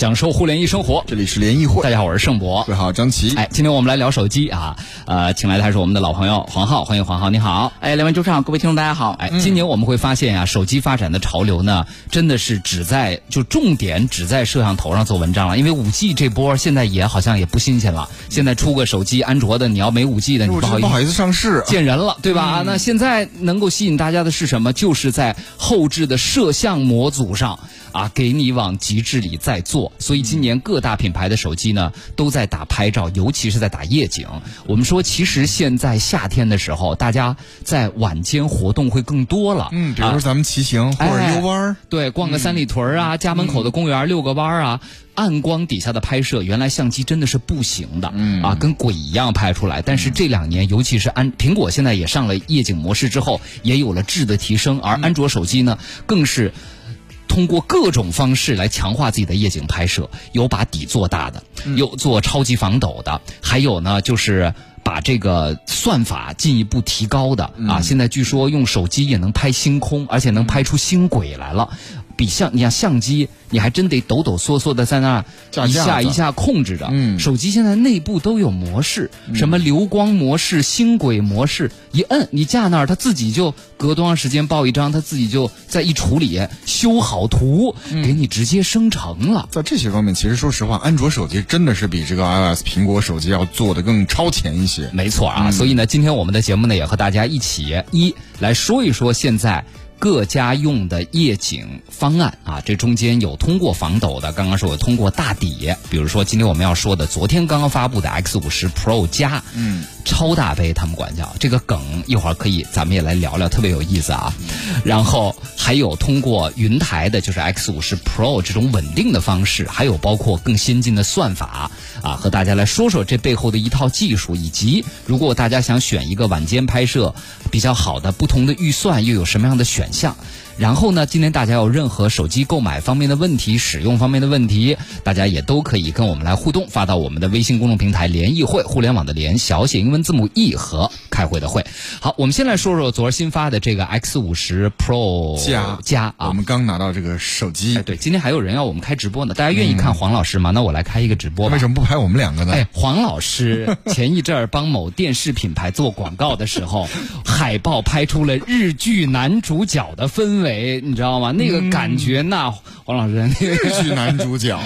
享受互联一生活。这里是联谊会，大家好，我是盛博。各位好，张琪。哎，今天我们来聊手机啊，呃，请来的还是我们的老朋友黄浩，欢迎黄浩，你好。哎，两位主持人，各位听众，大家好。哎，今年我们会发现呀，手机发展的潮流呢，真的是只在就重点只在摄像头上做文章了。因为五 G 这波现在也好像也不新鲜了，现在出个手机安卓的，你要没五 G 的，你不好意思不好意思上市见人了，对吧？那现在能够吸引大家的是什么？就是在后置的摄像模组上。啊，给你往极致里再做，所以今年各大品牌的手机呢都在打拍照，尤其是在打夜景。我们说，其实现在夏天的时候，大家在晚间活动会更多了。嗯，比如说咱们骑行或者遛弯儿，对，逛个三里屯啊，家门口的公园遛个弯儿啊，暗光底下的拍摄，原来相机真的是不行的，嗯啊，跟鬼一样拍出来。但是这两年，尤其是安苹果现在也上了夜景模式之后，也有了质的提升，而安卓手机呢，更是。通过各种方式来强化自己的夜景拍摄，有把底做大的，有做超级防抖的，还有呢就是把这个算法进一步提高的啊。现在据说用手机也能拍星空，而且能拍出星轨来了。比相，你像相机，你还真得抖抖嗦嗦的在那一下一下控制着。嗯，手机现在内部都有模式，什么流光模式、星轨模式，一摁你架那儿，它自己就隔多长时间爆一张，它自己就在一处理修好图，给你直接生成了。在这些方面，其实说实话，安卓手机真的是比这个 iOS 苹果手机要做的更超前一些。没错啊，所以呢，今天我们的节目呢，也和大家一起一来说一说现在。各家用的夜景方案啊，这中间有通过防抖的，刚刚说有通过大底，比如说今天我们要说的，昨天刚刚发布的 X 五十 Pro 加，嗯，超大杯他们管叫这个梗，一会儿可以咱们也来聊聊，特别有意思啊。然后还有通过云台的，就是 X 五十 Pro 这种稳定的方式，还有包括更先进的算法啊，和大家来说说这背后的一套技术，以及如果大家想选一个晚间拍摄比较好的，不同的预算又有什么样的选。项，然后呢？今天大家有任何手机购买方面的问题、使用方面的问题，大家也都可以跟我们来互动，发到我们的微信公众平台“联谊会”，互联网的联，小写英文字母 E 和开会的会。好，我们先来说说昨儿新发的这个 X 五十 Pro 加加啊，我们刚拿到这个手机。哎，对，今天还有人要我们开直播呢，大家愿意看黄老师吗？那我来开一个直播。为什么不拍我们两个呢？哎，黄老师前一阵儿帮某电视品牌做广告的时候，海报拍出了日剧男主角。的氛围，你知道吗？那个感觉，那黄老师，日剧男主角，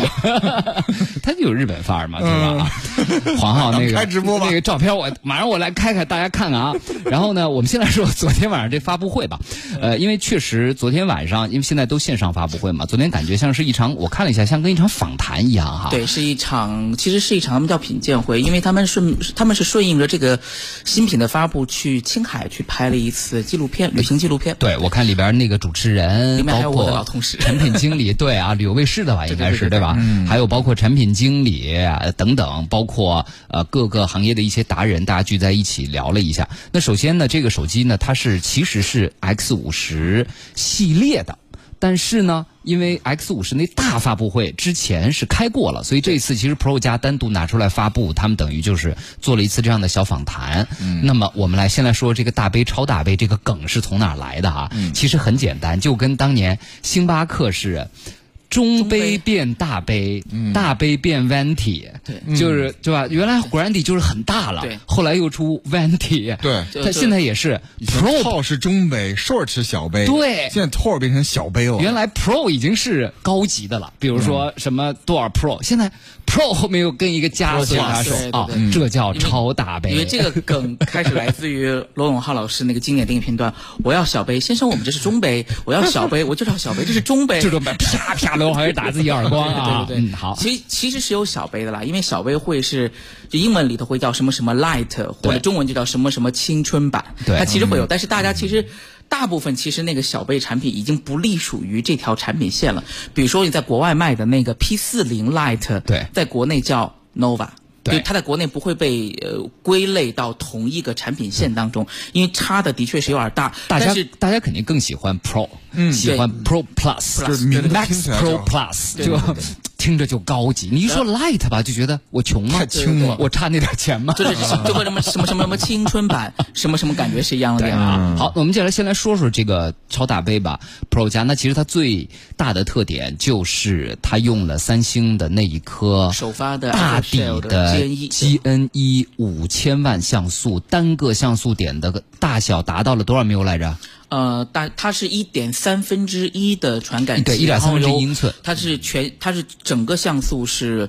他就有日本范儿嘛，对吧？黄浩那个 开直播那个照片，我马上我来开开，大家看看啊。然后呢，我们先来说昨天晚上这发布会吧。呃，因为确实昨天晚上，因为现在都线上发布会嘛，昨天感觉像是一场，我看了一下，像跟一场访谈一样哈。对，是一场，其实是一场他们叫品鉴会，因为他们顺他们是顺应着这个新品的发布，去青海去拍了一次纪录片，旅行纪录片。对，我看里边那个主持人，包括产品经理，对啊，旅游卫视的吧，应该是对吧？还有包括产品经理等等，包括呃各个行业的一些达人，大家聚在一起聊了一下。那首先呢，这个手机呢，它是其实是 X 五十系列的。但是呢，因为 X 五十那大发布会之前是开过了，所以这次其实 Pro 加单独拿出来发布，他们等于就是做了一次这样的小访谈。那么我们来先来说这个大杯超大杯这个梗是从哪来的哈？其实很简单，就跟当年星巴克是。中杯变大杯，大杯变 venti，对，就是对吧？原来 grande 就是很大了，对，后来又出 venti，对，它现在也是 pro 是中杯，short 是小杯，对，现在 tall 变成小杯了。原来 pro 已经是高级的了，比如说什么多少 pro，现在 pro 后面又跟一个加字加手啊，这叫超大杯。因为这个梗开始来自于罗永浩老师那个经典电影片段，我要小杯，先生，我们这是中杯，我要小杯，我就要小杯，这是中杯，这种杯，啪啪的。我还是打自己耳光啊！对对对，好。其实其实是有小杯的啦，因为小杯会是就英文里头会叫什么什么 light，或者中文就叫什么什么青春版。对，它其实会有，但是大家其实大部分其实那个小杯产品已经不隶属于这条产品线了。比如说你在国外卖的那个 P 四零 light，对，在国内叫 nova。对，它在国内不会被呃归类到同一个产品线当中，因为差的的确是有点大。大家大家肯定更喜欢 Pro，嗯，喜欢 Pro Plus，就是 Max Pro Plus，就。听着就高级。你一说 Light 吧，就觉得我穷吗？太轻了我差那点钱吗？这就是 就和什么什么什么什么青春版 什么什么感觉是一样的呀。啊，好，我们接下来先来说说这个超大杯吧，Pro 加。那其实它最大的特点就是它用了三星的那一颗首发的大底的的 GN1 GN 一五千万像素，单个像素点的大小达到了多少缪来着？呃，大它是一点三分之一的传感器，对1.3然后分之一英寸它是全，它是整个像素是。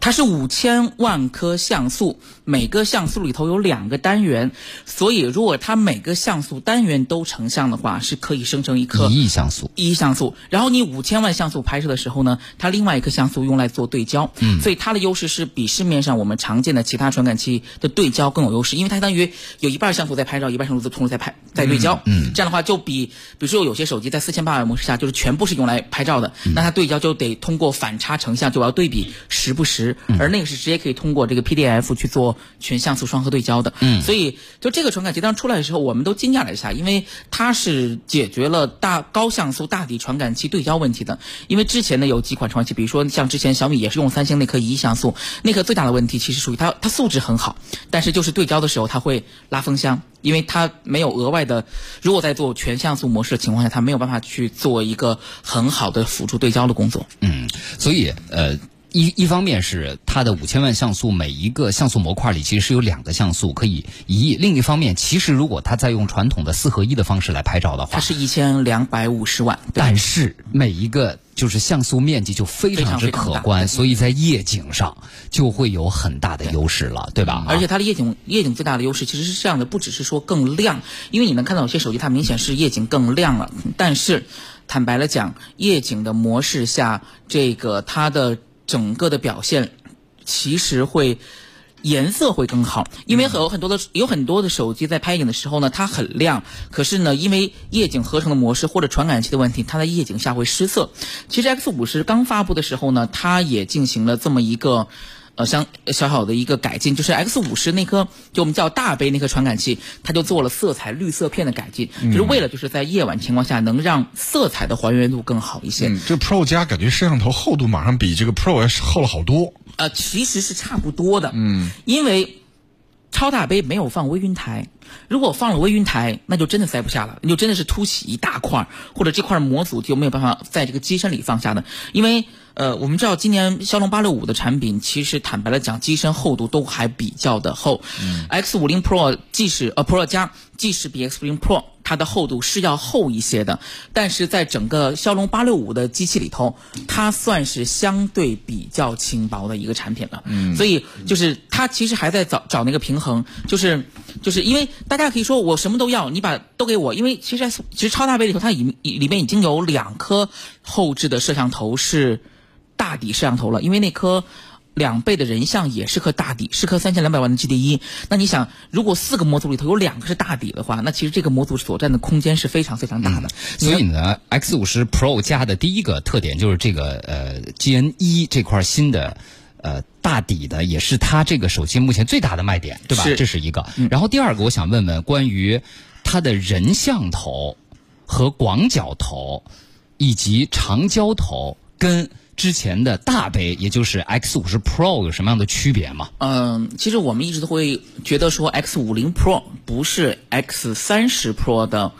它是五千万颗像素，每个像素里头有两个单元，所以如果它每个像素单元都成像的话，是可以生成一颗一亿像素。一亿像素，然后你五千万像素拍摄的时候呢，它另外一颗像素用来做对焦，嗯，所以它的优势是比市面上我们常见的其他传感器的对焦更有优势，因为它相当于有一半像素在拍照，一半像素同时在拍在对焦，嗯，这样的话就比比如说有些手机在四千八百模式下就是全部是用来拍照的，那它对焦就得通过反差成像，就要对比实不实，而那个是直接可以通过这个 PDF 去做全像素双核对焦的，嗯，所以就这个传感器当时出来的时候，我们都惊讶了一下，因为它是解决了大高像素大底传感器对焦问题的。因为之前呢有几款传感器，比如说像之前小米也是用三星那颗一亿像素，那颗最大的问题其实属于它它素质很好，但是就是对焦的时候它会拉风箱，因为它没有额外的，如果在做全像素模式的情况下，它没有办法去做一个很好的辅助对焦的工作。嗯，所以呃。一一方面是它的五千万像素，每一个像素模块里其实是有两个像素可以移；另一方面，其实如果它在用传统的四合一的方式来拍照的话，它是一千两百五十万，但是每一个就是像素面积就非常之可观，所以在夜景上就会有很大的优势了，对吧？而且它的夜景夜景最大的优势其实是这样的，不只是说更亮，因为你能看到有些手机它明显是夜景更亮了，但是坦白了讲，夜景的模式下，这个它的整个的表现其实会。颜色会更好，因为有很多的有很多的手机在拍影的时候呢，它很亮，可是呢，因为夜景合成的模式或者传感器的问题，它在夜景下会失色。其实 X 五十刚发布的时候呢，它也进行了这么一个。呃，像小小的一个改进，就是 X 五十那颗，就我们叫大杯那颗传感器，它就做了色彩绿色片的改进，就是为了就是在夜晚情况下能让色彩的还原度更好一些。嗯，这 Pro 加感觉摄像头厚度马上比这个 Pro 要厚了好多。呃，其实是差不多的，嗯，因为超大杯没有放微云台，如果放了微云台，那就真的塞不下了，你就真的是凸起一大块，或者这块模组就没有办法在这个机身里放下的，因为。呃，我们知道今年骁龙八六五的产品，其实坦白来讲，机身厚度都还比较的厚。X 五零 Pro 即使呃 Pro 加，即使比 X 五零 Pro 它的厚度是要厚一些的，但是在整个骁龙八六五的机器里头，它算是相对比较轻薄的一个产品了。嗯，所以就是它其实还在找找那个平衡，就是就是因为大家可以说我什么都要，你把都给我，因为其实 S 其实超大杯里头它已里面已经有两颗后置的摄像头是。大底摄像头了，因为那颗两倍的人像也是颗大底，是颗三千两百万的 GD 一。那你想，如果四个模组里头有两个是大底的话，那其实这个模组所占的空间是非常非常大的。所以呢，X 五十 Pro 加的第一个特点就是这个呃 GN 一这块新的呃大底的，也是它这个手机目前最大的卖点，对吧？是这是一个。然后第二个，我想问问关于它的人像头和广角头以及长焦头跟之前的大杯，也就是 X 五十 Pro 有什么样的区别吗？嗯，其实我们一直都会觉得说 X 五零 Pro 不是 X 三十 Pro 的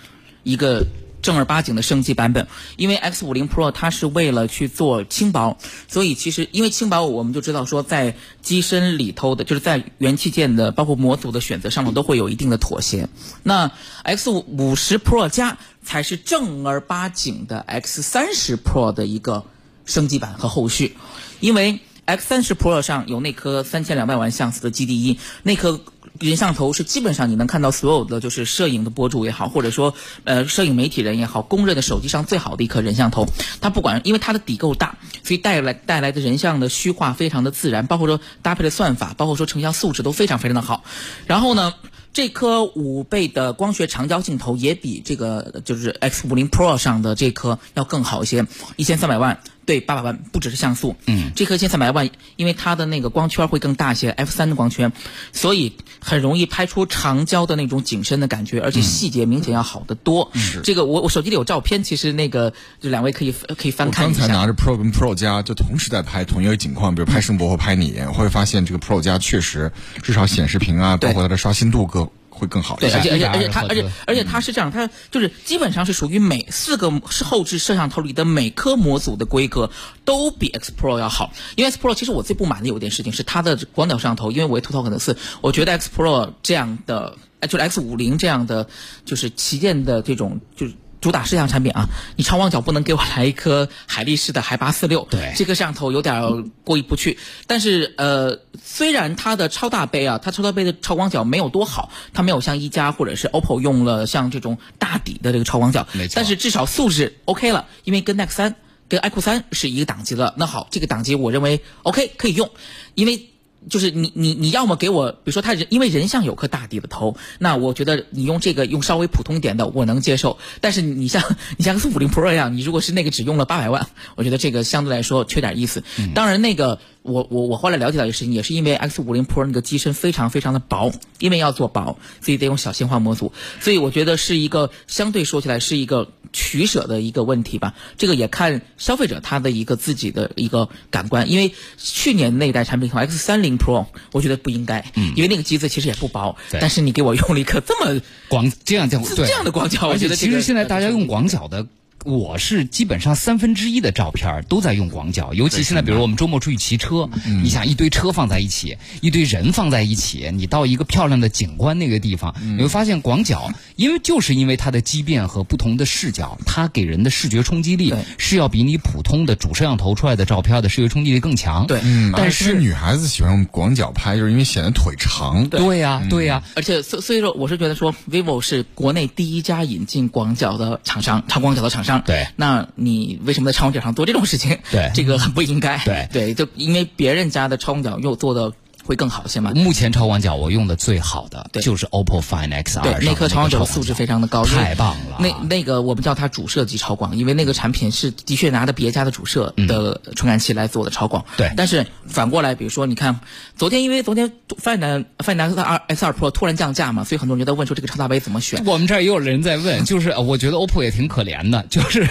一个正儿八经的升级版本，因为 X 五零 Pro 它是为了去做轻薄，所以其实因为轻薄，我们就知道说在机身里头的，就是在元器件的包括模组的选择上面都会有一定的妥协。那 X 五十 Pro 加才是正儿八经的 X 三十 Pro 的一个升级版和后续，因为 X 三十 Pro 上有那颗三千两百万像素的 GD 一，那颗人像头是基本上你能看到所有的就是摄影的博主也好，或者说呃摄影媒体人也好，公认的手机上最好的一颗人像头。它不管因为它的底够大，所以带来带来的人像的虚化非常的自然，包括说搭配的算法，包括说成像素质都非常非常的好。然后呢？这颗五倍的光学长焦镜头也比这个就是 X 五零 Pro 上的这颗要更好一些，一千三百万对，八百万不只是像素，嗯，这颗星三百万，因为它的那个光圈会更大一些，f 三的光圈，所以很容易拍出长焦的那种景深的感觉，而且细节明显要好得多。是这个，我我手机里有照片，其实那个就两位可以可以翻看一下。刚才拿着 Pro 跟 Pro 加就同时在拍同一个景况，比如拍声博或拍你，会发现这个 Pro 加确实至少显示屏啊，包括它的刷新度各。会更好，对，而且而且而且它而且而且它是这样，它就是基本上是属于每四个是后置摄像头里的每颗模组的规格都比 X Pro 要好。因为 X Pro 其实我最不满的有一件事情是它的广角摄像头，因为我也吐槽很多次，我觉得 X Pro 这样的，就是 X 五零这样的，就是旗舰的这种就是。主打摄像产品啊，你超广角不能给我来一颗海力士的海八四六，对，这个摄像头有点过意不去。但是呃，虽然它的超大杯啊，它超大杯的超广角没有多好，它没有像一加或者是 OPPO 用了像这种大底的这个超广角，没错。但是至少素质 OK 了，因为跟 Nex 三、跟 iQOO 三是一个档级的。那好，这个档级我认为 OK 可以用，因为。就是你你你要么给我，比如说他人因为人像有颗大底的头，那我觉得你用这个用稍微普通一点的我能接受。但是你像你像四五零 Pro 一样，你如果是那个只用了八百万，我觉得这个相对来说缺点意思。当然那个。我我我后来了解到一个事情，也是因为 X 五零 Pro 那个机身非常非常的薄，因为要做薄，所以得用小型化模组，所以我觉得是一个相对说起来是一个取舍的一个问题吧。这个也看消费者他的一个自己的一个感官，因为去年那一代产品 X 三零 Pro，我觉得不应该，嗯，因为那个机子其实也不薄，但是你给我用了一个这么广这样这样这样的广角，我觉得其实现在大家用广角的。我是基本上三分之一的照片都在用广角，尤其现在，比如我们周末出去骑车，你想一堆车放在一起，一堆人放在一起，你到一个漂亮的景观那个地方，你会发现广角，因为就是因为它的畸变和不同的视角，它给人的视觉冲击力是要比你普通的主摄像头出来的照片的视觉冲击力更强。对，但是女孩子喜欢用广角拍，就是因为显得腿长。对呀，对呀，而且所所以说，我是觉得说，vivo 是国内第一家引进广角的厂商，超广角的厂商。对，那。你为什么在超广角上做这种事情？对，这个很不应该。对对，就因为别人家的超广角又做的。会更好一些吗？目前超广角我用的最好的就是 OPPO Find X 二对，那颗超广角素质非常的高，太棒了。那那个我们叫它主摄级超广，因为那个产品是的确拿的别家的主摄的传感器来做的超广。对，但是反过来，比如说你看，昨天因为昨天 Find Find X 二 S2 Pro 突然降价嘛，所以很多人就在问说这个超大杯怎么选？我们这儿也有人在问，就是我觉得 OPPO 也挺可怜的，就是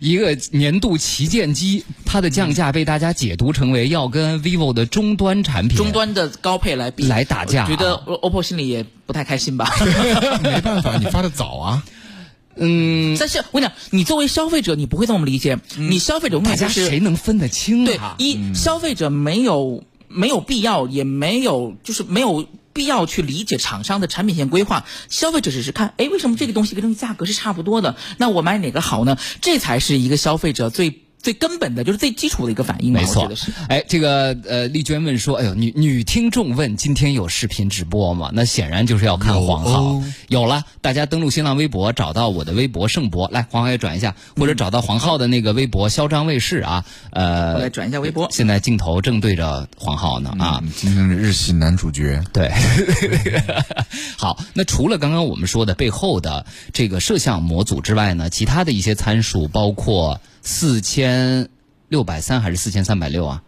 一个年度旗舰机，它的降价被大家解读成为要跟 vivo 的终端产品、终端的高配来比。来打架，觉得 OPPO 心里也不太开心吧？没办法，你发的早啊。嗯，但是我跟你讲，你作为消费者，你不会这么理解。你消费者大家谁能分得清？对，一消费者没有没有必要，也没有就是没有必要去理解厂商的产品线规划。消费者只是看，哎，为什么这个东西跟这个价格是差不多的？那我买哪个好呢？这才是一个消费者最。最根本的就是最基础的一个反应，没错。哎，这个呃，丽娟问说：“哎呦，女女听众问，今天有视频直播吗？”那显然就是要看黄浩。有了，大家登录新浪微博，找到我的微博盛博，来黄浩也转一下，或者找到黄浩的那个微博嚣张卫视啊。呃，来转一下微博。现在镜头正对着黄浩呢啊。今天的日系男主角。对。好，那除了刚刚我们说的背后的这个摄像模组之外呢，其他的一些参数包括。四千六百三还是四千三百六啊？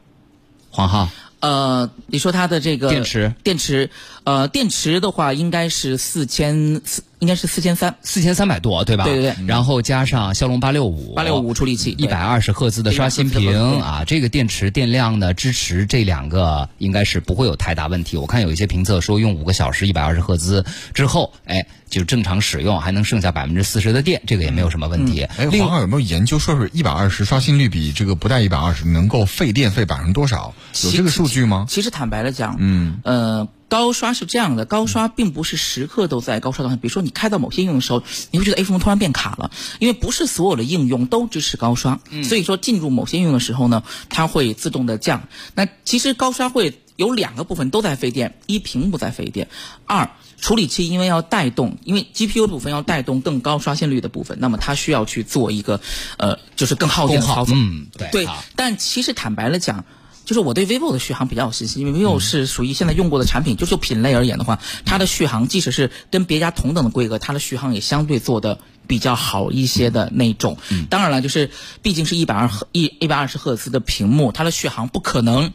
黄浩，呃，你说它的这个电池，电池，呃，电池的话应该是四千四。应该是四千三，四千三百多，对吧？对对对。然后加上骁龙八六五，八六五处理器，一百二十赫兹的刷新屏啊，这个电池电量呢支持这两个应该是不会有太大问题。我看有一些评测说用五个小时一百二十赫兹之后，哎，就正常使用还能剩下百分之四十的电，这个也没有什么问题。哎，黄浩有没有研究说是一百二十刷新率比这个不带一百二十能够费电费百分之多少？有这个数据吗？其实坦白的讲，嗯，呃。高刷是这样的，高刷并不是时刻都在高刷状态。比如说，你开到某些应用的时候，你会觉得么突然变卡了，因为不是所有的应用都支持高刷。所以说，进入某些应用的时候呢，它会自动的降。那其实高刷会有两个部分都在费电：一，屏幕在费电；二，处理器因为要带动，因为 GPU 部分要带动更高刷新率的部分，那么它需要去做一个呃，就是更耗电的操作。嗯，对。但其实坦白了讲。就是我对 vivo 的续航比较有信心，因为 vivo 是属于现在用过的产品，就就品类而言的话，它的续航即使是跟别家同等的规格，它的续航也相对做的比较好一些的那种。当然了，就是毕竟是一百二赫一一百二十赫兹的屏幕，它的续航不可能。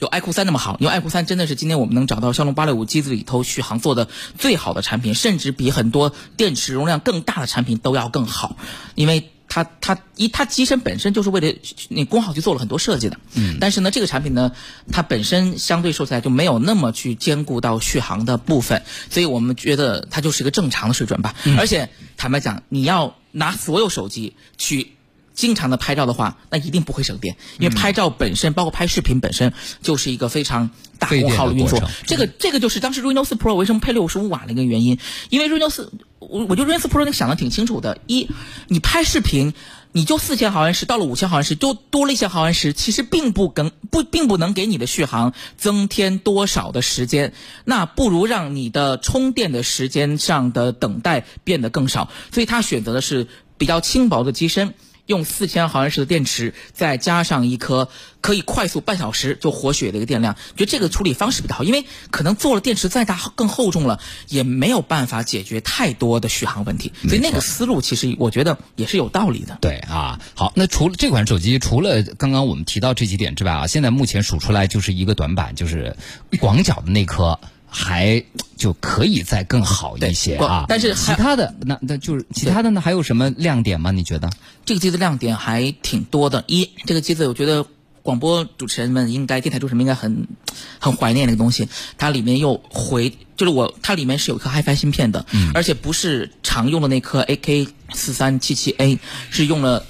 有 iQOO 三那么好，因为 iQOO 三真的是今天我们能找到骁龙八六五机子里头续航做的最好的产品，甚至比很多电池容量更大的产品都要更好，因为它它一它机身本身就是为了那功耗去做了很多设计的，嗯，但是呢这个产品呢它本身相对说起来就没有那么去兼顾到续航的部分，所以我们觉得它就是一个正常的水准吧，而且坦白讲，你要拿所有手机去。经常的拍照的话，那一定不会省电，因为拍照本身，包括拍视频本身，就是一个非常大功耗的运作。这个这个就是当时 Reno 4 Pro 为什么配六十五瓦的一个原因，因为 Reno 4，我我就 Reno 4 Pro 那想的挺清楚的。一，你拍视频，你就四千毫安时到了五千毫安时，就多了一些毫安时，其实并不跟不并不能给你的续航增添多少的时间，那不如让你的充电的时间上的等待变得更少。所以他选择的是比较轻薄的机身。用四千毫安时的电池，再加上一颗可以快速半小时就活血的一个电量，觉得这个处理方式比较好。因为可能做了电池再大更厚重了，也没有办法解决太多的续航问题。所以那个思路其实我觉得也是有道理的。对啊，好，那除了这款手机，除了刚刚我们提到这几点之外啊，现在目前数出来就是一个短板，就是广角的那颗。还就可以再更好一些啊，但是其他的那那就是其他的呢？还有什么亮点吗？你觉得这个机子亮点还挺多的。一，这个机子我觉得广播主持人们应该、电台主持人们应该很很怀念那个东西。它里面又回，就是我它里面是有一颗 HiFi 芯片的，而且不是常用的那颗 AK 四三七七 A，是用了。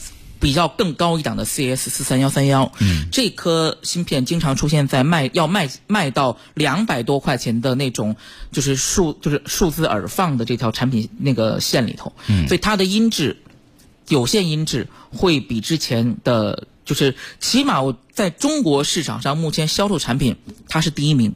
比较更高一档的 CS 四三幺三幺，这颗芯片经常出现在卖要卖卖到两百多块钱的那种，就是数就是数字耳放的这条产品那个线里头，嗯所以它的音质有线音质会比之前的，就是起码我在中国市场上目前销售产品它是第一名。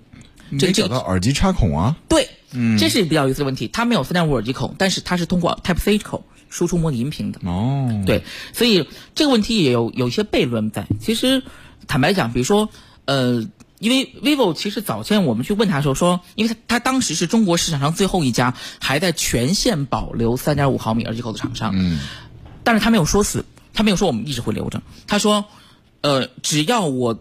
没找到耳机插孔啊？对，嗯这是比较有意思的问题。它没有三点五耳机孔，但是它是通过 Type C 口。输出模拟音频的哦，对，所以这个问题也有有一些悖论在。其实坦白讲，比如说，呃，因为 vivo 其实早前我们去问他的时候说，因为他他当时是中国市场上最后一家还在全线保留三点五毫米耳机口的厂商，嗯，但是他没有说死，他没有说我们一直会留着，他说，呃，只要我。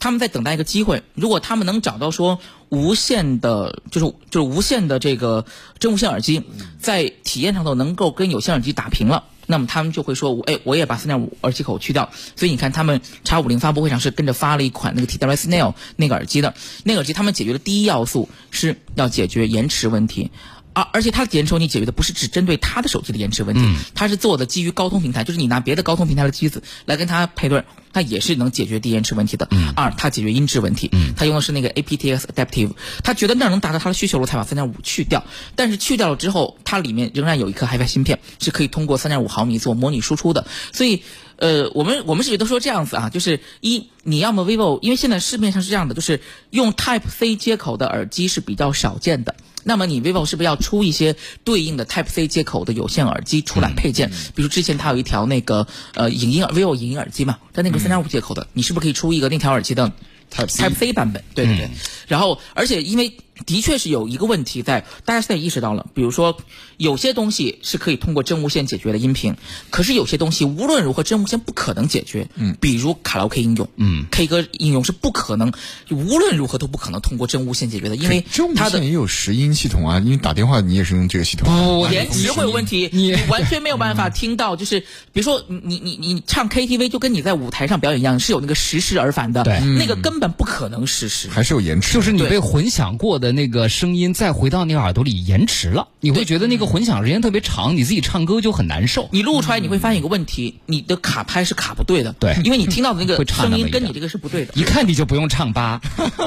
他们在等待一个机会，如果他们能找到说无线的，就是就是无线的这个真无线耳机，在体验上头能够跟有线耳机打平了，那么他们就会说，哎，我也把三点五耳机口去掉。所以你看，他们叉五零发布会上是跟着发了一款那个 TWS Nail 那个耳机的，那个耳机他们解决的第一要素是要解决延迟问题。而而且它的延迟问题解决的不是只针对它的手机的延迟问题，它是做的基于高通平台，就是你拿别的高通平台的机子来跟它配对，它也是能解决低延迟问题的。二，它解决音质问题，它用的是那个 aptX Adaptive，它觉得那能达到它的需求了，才把三点五去掉。但是去掉了之后，它里面仍然有一颗 HiFi 芯片，是可以通过三点五毫米做模拟输出的。所以，呃，我们我们是觉得说这样子啊，就是一，你要么 vivo，因为现在市面上是这样的，就是用 Type C 接口的耳机是比较少见的。那么你 vivo 是不是要出一些对应的 Type C 接口的有线耳机出来配件？比如之前它有一条那个呃影音 vivo 影音耳机嘛，它那个三点五接口的，你是不是可以出一个那条耳机的 Type C 版本？对对对。然后，而且因为。的确是有一个问题在，大家现在意识到了。比如说，有些东西是可以通过真无线解决的音频，可是有些东西无论如何真无线不可能解决。嗯，比如卡拉 OK 应用，嗯，K 歌应用是不可能，无论如何都不可能通过真无线解决的，因为它的也有拾音系统啊。因为打电话你也是用这个系统，不，延迟会有问题，你完全没有办法听到。就是比如说，你你你唱 KTV 就跟你在舞台上表演一样，是有那个实时而返的，对，那个根本不可能实时，还是有延迟，就是你被混响过的。那个声音再回到你耳朵里延迟了，你会觉得那个混响时间特别长，你自己唱歌就很难受。你录出来你会发现一个问题，你的卡拍是卡不对的。对，因为你听到的那个声音跟你这个是不对的。一看你就不用唱吧。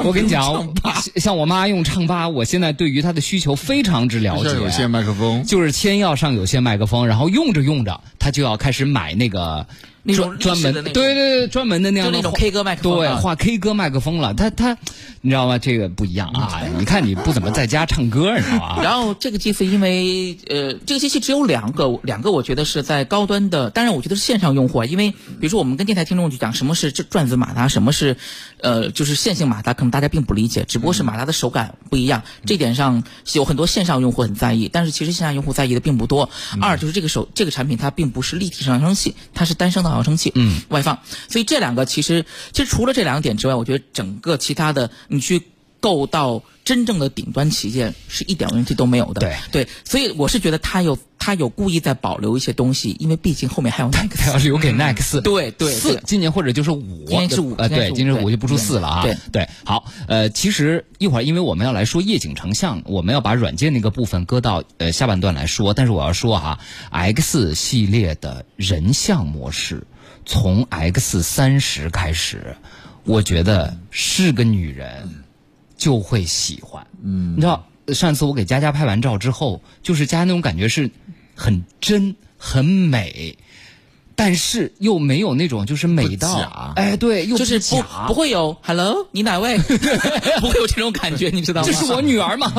我跟你讲，像我妈用唱吧，我现在对于她的需求非常之了解。有线麦克风就是先要上有线麦克风，然后用着用着，她就要开始买那个那种专门的那对对对专门的那样的那种 K 歌麦克风，对画 K 歌麦克风了。他他，你知道吗？这个不一样啊！你看你不怎么在家唱歌，你知道吗？然后这个机器因为呃，这个机器只有两个，两个我觉得是在高端的，当然我觉得是线上用户啊，因为比如说我们跟电台听众去讲什么是这转子马达，什么是呃就是线性马达，可能大家并不理解，只不过是马达的手感不一样，这点上有很多线上用户很在意，但是其实线下用户在意的并不多。二就是这个手这个产品它并不是立体声扬声器，它是单声道扬声器。嗯。外放，所以这两个其实，其实除了这两点之外，我觉得整个其他的，你去够到真正的顶端旗舰，是一点问题都没有的。对对，所以我是觉得他有他有故意在保留一些东西，因为毕竟后面还有 Nex，他要留给 Next。对对，四今年或者就是五，今年是五，呃，对，今年五就不出四了啊。对对，好，呃，其实一会儿因为我们要来说夜景成像，我们要把软件那个部分搁到呃下半段来说，但是我要说哈，X 系列的人像模式。从 X 三十开始，我觉得是个女人就会喜欢。嗯，你知道，上次我给佳佳拍完照之后，就是佳佳那种感觉是很真、很美，但是又没有那种就是美到哎，对，又就是不不会有 Hello，你哪位？不会有这种感觉，你知道吗？这是我女儿吗？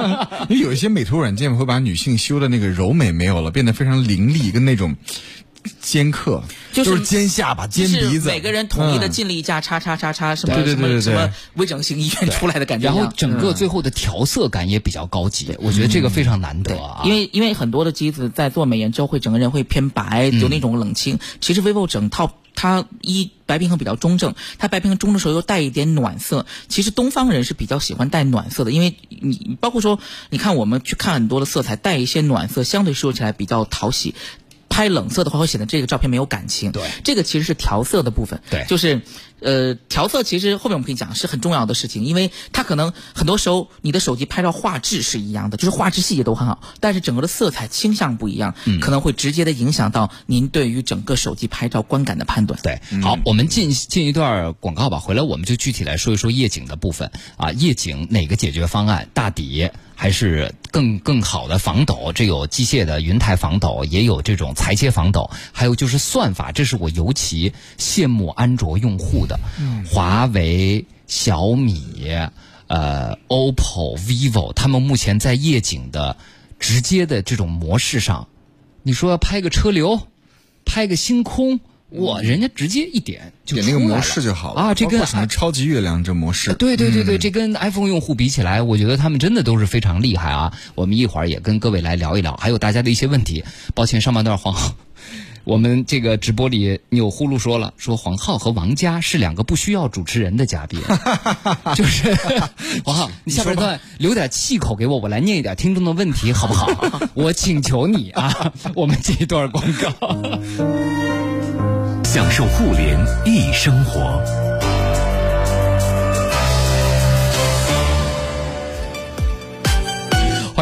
因为有一些美图软件会把女性修的那个柔美没有了，变得非常凌厉，跟那种。尖刻就是尖下巴、尖鼻子，每个人统一的进了一家叉叉叉叉什么什么什么微整形医院出来的感觉，然后整个最后的调色感也比较高级，我觉得这个非常难得啊。因为因为很多的机子在做美颜之后会整个人会偏白，有那种冷清。其实 vivo 整套它一白平衡比较中正，它白平衡中的时候又带一点暖色。其实东方人是比较喜欢带暖色的，因为你包括说你看我们去看很多的色彩带一些暖色，相对说起来比较讨喜。拍冷色的话，会显得这个照片没有感情。对，这个其实是调色的部分。对，就是。呃，调色其实后面我们可以讲是很重要的事情，因为它可能很多时候你的手机拍照画质是一样的，就是画质细节都很好，但是整个的色彩倾向不一样，可能会直接的影响到您对于整个手机拍照观感的判断。对，好，我们进进一段广告吧，回来我们就具体来说一说夜景的部分啊，夜景哪个解决方案大底还是更更好的防抖？这有机械的云台防抖，也有这种裁切防抖，还有就是算法，这是我尤其羡慕安卓用户的。华为、小米、呃、OPPO、vivo，他们目前在夜景的直接的这种模式上，你说要拍个车流，拍个星空，哇，人家直接一点就点那个模式就好了啊！这跟什么超级月亮这模式？对对对对，这跟 iPhone 用户比起来，我觉得他们真的都是非常厉害啊！我们一会儿也跟各位来聊一聊，还有大家的一些问题。抱歉，上半段黄浩。我们这个直播里有呼噜说了，说黄浩和王佳是两个不需要主持人的嘉宾，就是 黄浩，你下半段留点气口给我，我来念一点听众的问题，好不好？我请求你啊，我们这一段广告，享受互联易生活。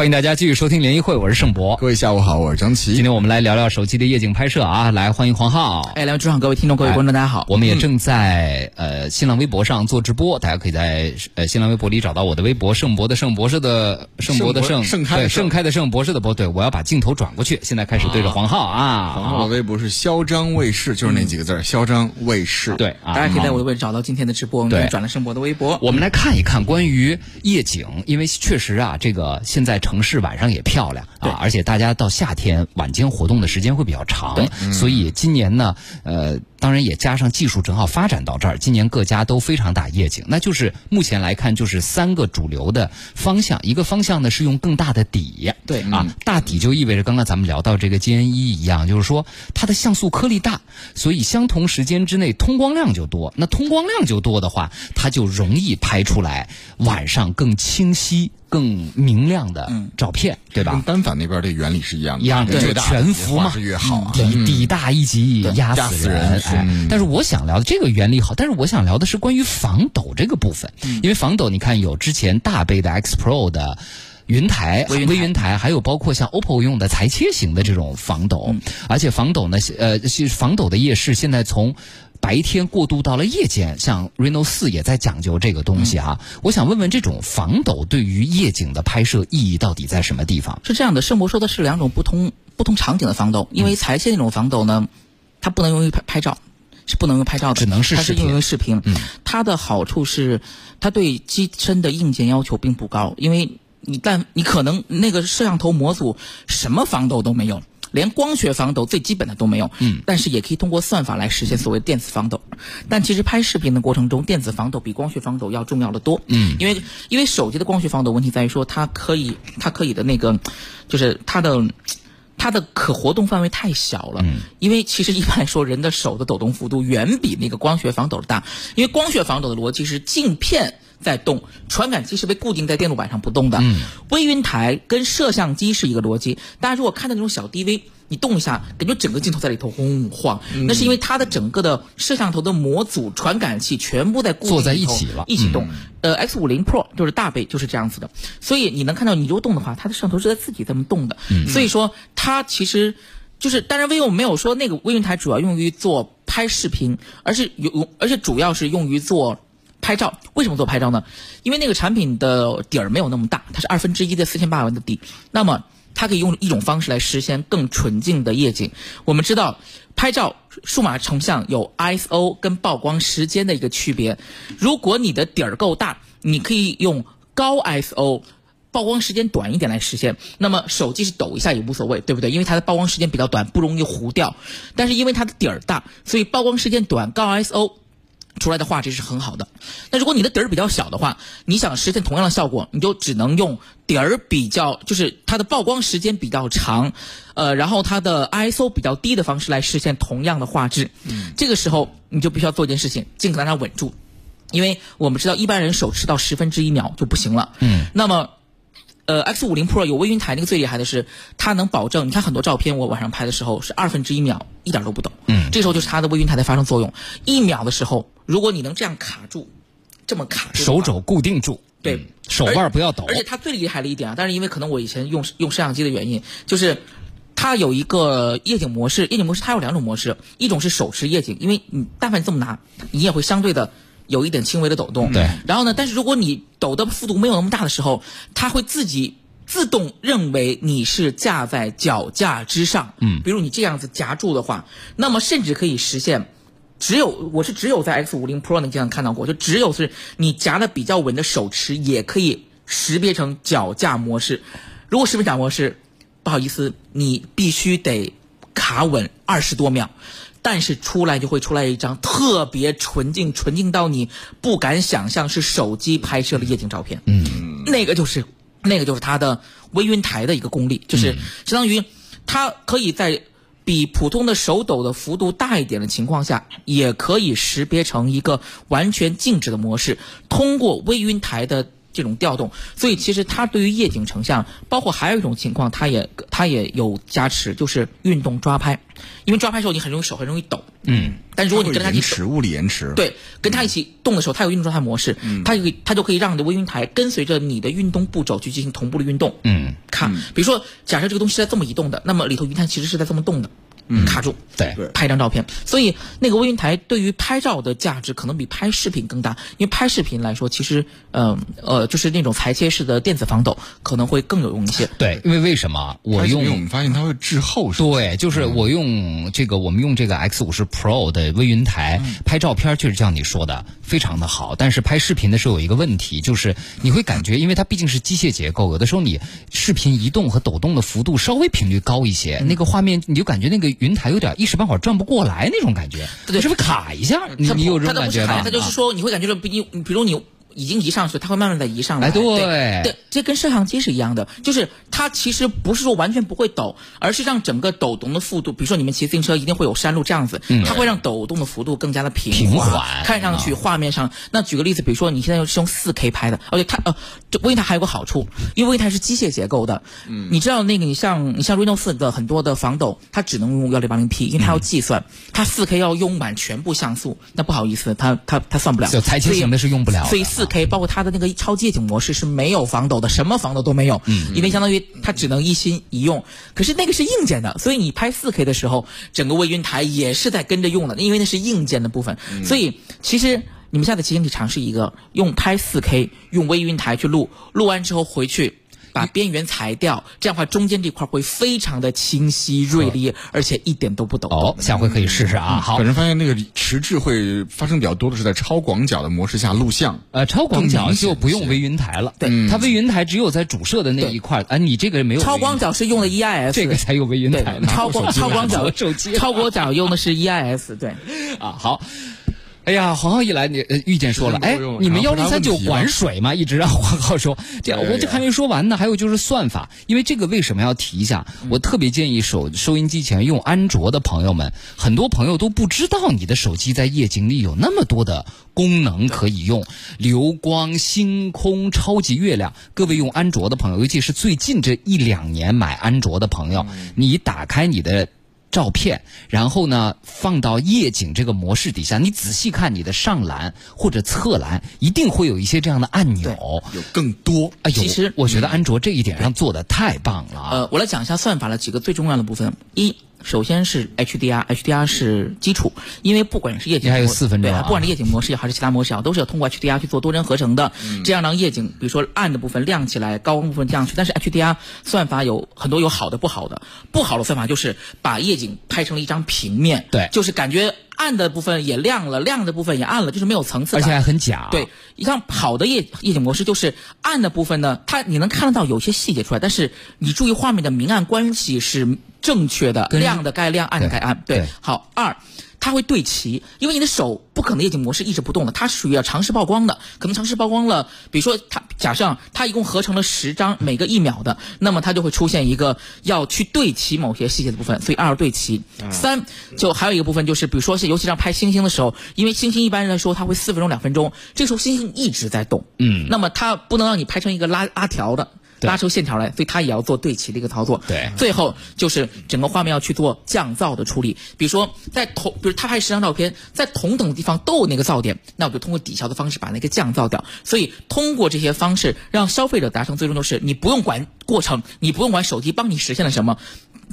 欢迎大家继续收听联谊会，我是盛博。各位下午好，我是张琪。今天我们来聊聊手机的夜景拍摄啊，来欢迎黄浩。哎，两位主场，各位听众，各位观众，大家好。我们也正在呃新浪微博上做直播，大家可以在呃新浪微博里找到我的微博盛博的盛博士的盛博的盛盛开盛开的盛博士的博。对，我要把镜头转过去，现在开始对着黄浩啊。黄浩的微博是嚣张卫视，就是那几个字嚣张卫视。对，大家可以在我的位置找到今天的直播，我们转了盛博的微博。我们来看一看关于夜景，因为确实啊，这个现在城市晚上也。漂亮啊！而且大家到夏天晚间活动的时间会比较长，所以今年呢，呃。当然也加上技术正好发展到这儿，今年各家都非常打夜景，那就是目前来看就是三个主流的方向，一个方向呢是用更大的底，对啊，大底就意味着刚刚咱们聊到这个 G N 一一样，就是说它的像素颗粒大，所以相同时间之内通光量就多，那通光量就多的话，它就容易拍出来晚上更清晰、更明亮的照片，对吧？跟单反那边的原理是一样的，一样的，就全幅嘛，越好，底底大一级压死人。哎，但是我想聊的这个原理好，但是我想聊的是关于防抖这个部分，因为防抖你看有之前大杯的 X Pro 的云台、微云台，还有包括像 OPPO 用的裁切型的这种防抖，而且防抖呢，呃，防抖的夜视现在从白天过渡到了夜间，像 Reno 四也在讲究这个东西啊。我想问问，这种防抖对于夜景的拍摄意义到底在什么地方？是这样的，圣博说的是两种不同不同场景的防抖，因为裁切那种防抖呢。它不能用于拍拍照，是不能用拍照的，只能是视频它是应用于视频。它的好处是，它对机身的硬件要求并不高，因为你但你可能那个摄像头模组什么防抖都没有。连光学防抖最基本的都没有，嗯，但是也可以通过算法来实现所谓电子防抖。但其实拍视频的过程中，电子防抖比光学防抖要重要的多，嗯，因为因为手机的光学防抖问题在于说它可以它可以的那个，就是它的它的可活动范围太小了，嗯，因为其实一般来说人的手的抖动幅度远比那个光学防抖的大，因为光学防抖的逻辑是镜片。在动，传感器是被固定在电路板上不动的。嗯，微云台跟摄像机是一个逻辑。大家如果看到那种小 DV，你动一下，感觉整个镜头在里头轰晃，那是因为它的整个的摄像头的模组、传感器全部在固定坐在一起了，一起动。呃，X 五零 Pro 就是大杯就是这样子的，所以你能看到，你如果动的话，它的摄像头是在自己这么动的。所以说，它其实就是，当然微用没有说那个微云台主要用于做拍视频，而是有，而且主要是用于做。拍照为什么做拍照呢？因为那个产品的底儿没有那么大，它是二分之一的四千八百万的底，那么它可以用一种方式来实现更纯净的夜景。我们知道，拍照数码成像有 ISO 跟曝光时间的一个区别。如果你的底儿够大，你可以用高 ISO，曝光时间短一点来实现。那么手机是抖一下也无所谓，对不对？因为它的曝光时间比较短，不容易糊掉。但是因为它的底儿大，所以曝光时间短，高 ISO。出来的画质是很好的，那如果你的底儿比较小的话，你想实现同样的效果，你就只能用底儿比较，就是它的曝光时间比较长，呃，然后它的 ISO 比较低的方式来实现同样的画质。嗯，这个时候你就必须要做一件事情，尽可能让它稳住，因为我们知道一般人手持到十分之一秒就不行了。嗯，那么。呃，X 五零 Pro 有微云台，那个最厉害的是它能保证。你看很多照片，我晚上拍的时候是二分之一秒，一点都不抖。嗯，这时候就是它的微云台在发生作用。一秒的时候，如果你能这样卡住，这么卡住，手肘固定住，对，手腕不要抖。而且它最厉害的一点啊，但是因为可能我以前用用摄像机的原因，就是它有一个夜景模式。夜景模式它有两种模式，一种是手持夜景，因为你但凡你这么拿，你也会相对的。有一点轻微的抖动，对。然后呢，但是如果你抖的幅度没有那么大的时候，它会自己自动认为你是架在脚架之上。嗯。比如你这样子夹住的话，那么甚至可以实现，只有我是只有在 X 五零 Pro 那机上看到过，就只有是你夹的比较稳的手持也可以识别成脚架模式。如果识别脚模式，不好意思，你必须得卡稳二十多秒。但是出来就会出来一张特别纯净，纯净到你不敢想象是手机拍摄的夜景照片。嗯，那个就是，那个就是它的微云台的一个功力，就是相当于它可以在比普通的手抖的幅度大一点的情况下，也可以识别成一个完全静止的模式，通过微云台的。这种调动，所以其实它对于夜景成像，包括还有一种情况，它也它也有加持，就是运动抓拍，因为抓拍时候你很容易手很容易抖，嗯，但如果你跟它一起物理延迟，对，跟它一起动的时候，它有运动状态模式，它就可以它就可以让你的微云台跟随着你的运动步骤去进行同步的运动，嗯，看，比如说假设这个东西是在这么移动的，那么里头云台其实是在这么动的。卡住，对，拍一张照片。所以那个微云台对于拍照的价值可能比拍视频更大，因为拍视频来说，其实，嗯呃，就是那种裁切式的电子防抖可能会更有用一些。对，因为为什么我用？我们发现它会滞后。对，就是我用这个，我们用这个 X 五十 Pro 的微云台拍照片，确实像你说的，非常的好。但是拍视频的时候有一个问题，就是你会感觉，因为它毕竟是机械结构，有的时候你视频移动和抖动的幅度稍微频率高一些，那个画面你就感觉那个。云台有点一时半会儿转不过来那种感觉，是不是卡一下？你你有这种感觉吗？它就是说，你会感觉说，你比如你。已经移上去，它会慢慢的移上来。对。对，这跟摄像机是一样的，就是它其实不是说完全不会抖，而是让整个抖动的幅度，比如说你们骑自行车一定会有山路这样子，它会让抖动的幅度更加的平缓，看上去画面上。那举个例子，比如说你现在是用四 K 拍的，而且它呃，这微台还有个好处，因为微台是机械结构的，嗯，你知道那个你像你像 Reno 四的很多的防抖，它只能用幺零八零 P，因为它要计算，它四 K 要用满全部像素，那不好意思，它它它算不了，就裁切型的是用不了，所以四 K 包括它的那个。超夜景模式是没有防抖的，什么防抖都没有，嗯，因为相当于它只能一心一用。可是那个是硬件的，所以你拍 4K 的时候，整个微云台也是在跟着用的，因为那是硬件的部分。所以其实你们下次提前可以尝试一个，用拍 4K，用微云台去录，录完之后回去把边缘裁掉，这样的话中间这块会非常的清晰锐利，而且一点都不抖动。哦，下回可以试试啊。好本，人发现那个迟滞会发生比较多的是在超广角的模式下录像。呃，超广角就不用微云台了，对它微云台只有在主摄的那一块儿，啊，你这个没有超广角是用的 EIS，这个才有微云对台呢。超广超广角手机超广角用的是 EIS，对。啊，好。哎呀，黄浩一来，你呃遇见说了，哎你们幺零三九管水吗？一直让黄浩说，这样我这还没说完呢。还有就是算法，因为这个为什么要提一下？我特别建议手收音机前用安卓的朋友们，很多朋友都不知道你的手机在夜景里有那么多的功能可以用，流光、星空、超级月亮。各位用安卓的朋友，尤其是最近这一两年买安卓的朋友，你打开你的。照片，然后呢放到夜景这个模式底下，你仔细看你的上栏或者侧栏，一定会有一些这样的按钮。有更多，哎呦，其实我觉得安卓这一点上做的太棒了啊！呃，我来讲一下算法的几个最重要的部分。一，首先是 HDR，HDR 是基础，因为不管是夜景你还有四分钟啊不管是夜景模式也，还是其他模式啊，都是要通过 HDR 去做多帧合成的，嗯这样让夜景，比如说暗的部分亮起来，高光部分降去。但是 HDR 算法有很多有好的，不好的。不好的算法就是把夜景拍成了一张平面，对就是感觉暗的部分也亮了，亮的部分也暗了，就是没有层次感，而且还很假。对，你像好的夜夜景模式，就是暗的部分呢，它你能看得到有些细节出来，但是你注意画面的明暗关系是正确的，亮的该亮，暗的该暗。对对，好二。它会对齐，因为你的手不可能夜景模式一直不动的，它是属于要尝试曝光的，可能尝试曝光了，比如说它假设它一共合成了十张，每个一秒的，那么它就会出现一个要去对齐某些细节的部分，所以二对齐。三就还有一个部分就是，比如说是尤其是拍星星的时候，因为星星一般来说它会四分钟两分钟，这个时候星星一直在动，嗯那么它不能让你拍成一个拉拉条的。对拉出线条来，所以它也要做对齐的一个操作。对最后就是整个画面要去做降噪的处理，比如说在同，比如他拍十张照片，在同等的地方都有那个噪点，那我就通过抵消的方式把那个降噪掉。所以通过这些方式，让消费者达成最终就是你不用管过程，你不用管手机帮你实现了什么，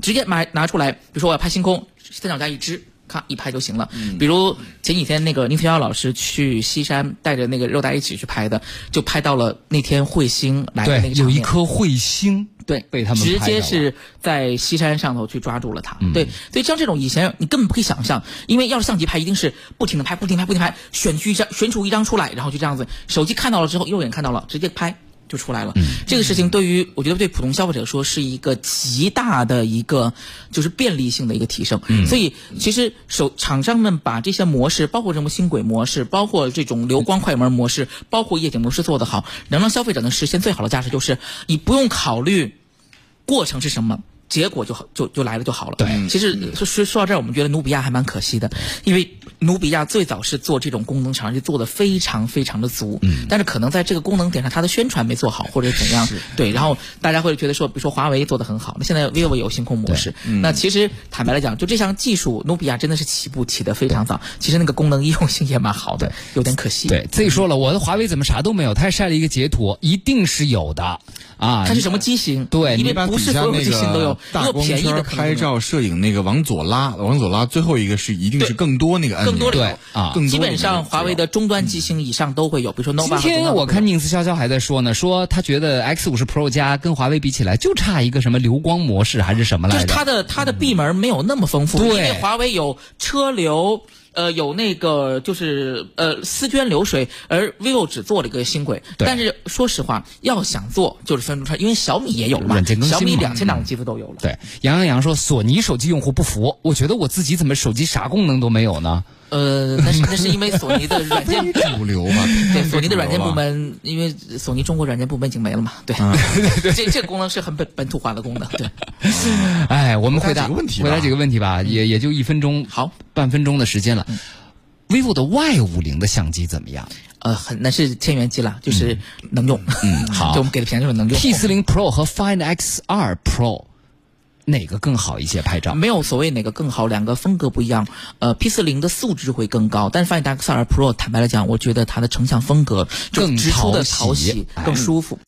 直接买拿出来，比如说我要拍星空，三脚架一支。咔一拍就行了。比如前几天那个宁飞耀老师去西山，带着那个肉带一起去拍的，就拍到了那天彗星来的那，个。有一颗彗星，对，被他们直接是在西山上头去抓住了它。嗯对，所以像这种以前你根本不可以想象，因为要是相机拍，一定是不停的拍，不停地拍，不停地拍，选出一张，选出一张出来，然后就这样子，手机看到了之后，肉眼看到了，直接拍。就出来了。嗯这个事情对于我觉得对普通消费者说是一个极大的一个就是便利性的一个提升。嗯所以其实手厂商们把这些模式，包括什么星轨模式，包括这种流光快门模式，包括夜景模式做得好，能让消费者能实现最好的价值，就是你不用考虑过程是什么。结果就好，就就来了就好了。对其实说说说到这儿，我们觉得努比亚还蛮可惜的，因为努比亚最早是做这种功能厂商，就做的非常非常的足。嗯。但是可能在这个功能点上，它的宣传没做好，或者怎样。对。然后大家会觉得说，比如说华为做的很好，那现在 vivo 有星空模式。那其实坦白来讲，就这项技术，努比亚真的是起步起的非常早。其实那个功能应用性也蛮好的，有点可惜。。对，自己说了，我的华为怎么啥都没有？他还晒了一个截图，一定是有的啊。它是什么机型？对因为不是所有的机型都有个，大光便宜的圈拍照摄影那个往左拉，往左拉，最后一个是一定是更多那个按钮，更多对啊更多基本上华为的终端机型以上都会有，比如说 nova 和今天我看宁思潇潇还在说呢，说他觉得 X 五十 Pro 加跟华为比起来，就差一个什么流光模式还是什么就来着？是它的它的闭门没有那么丰富，对因为华为有车流。呃，有那个就是呃丝绢流水，而 vivo 只做了一个新轨。但是说实话，要想做就是分不出来，因为小米也有嘛软件，更新小米两千档机子都有了。对，杨洋洋说索尼手机用户不服，我觉得我自己怎么手机啥功能都没有呢？呃，那是那是因为索尼的软件 主流嘛。对，索尼的软件部门，因为索尼中国软件部门已经没了嘛，对，嗯这这个功能是很本本土化的功能，对。哎，我们回回答答几个问题吧回答几个问题吧，也也就一分钟，好，半分钟的时间了。vivo 的 Y 五零的相机怎么样呃，很那是千元机了，就是能用，嗯好就我们给的便宜就是能用。P 四零 Pro 和 Find X 二 Pro 哪个更好一些拍照？没有所谓哪个更好，两个风格不一样。呃，P 四零的素质会更高，但是 Find X 二 Pro 坦白来讲，我觉得它的成像风格更直出的讨喜更舒服。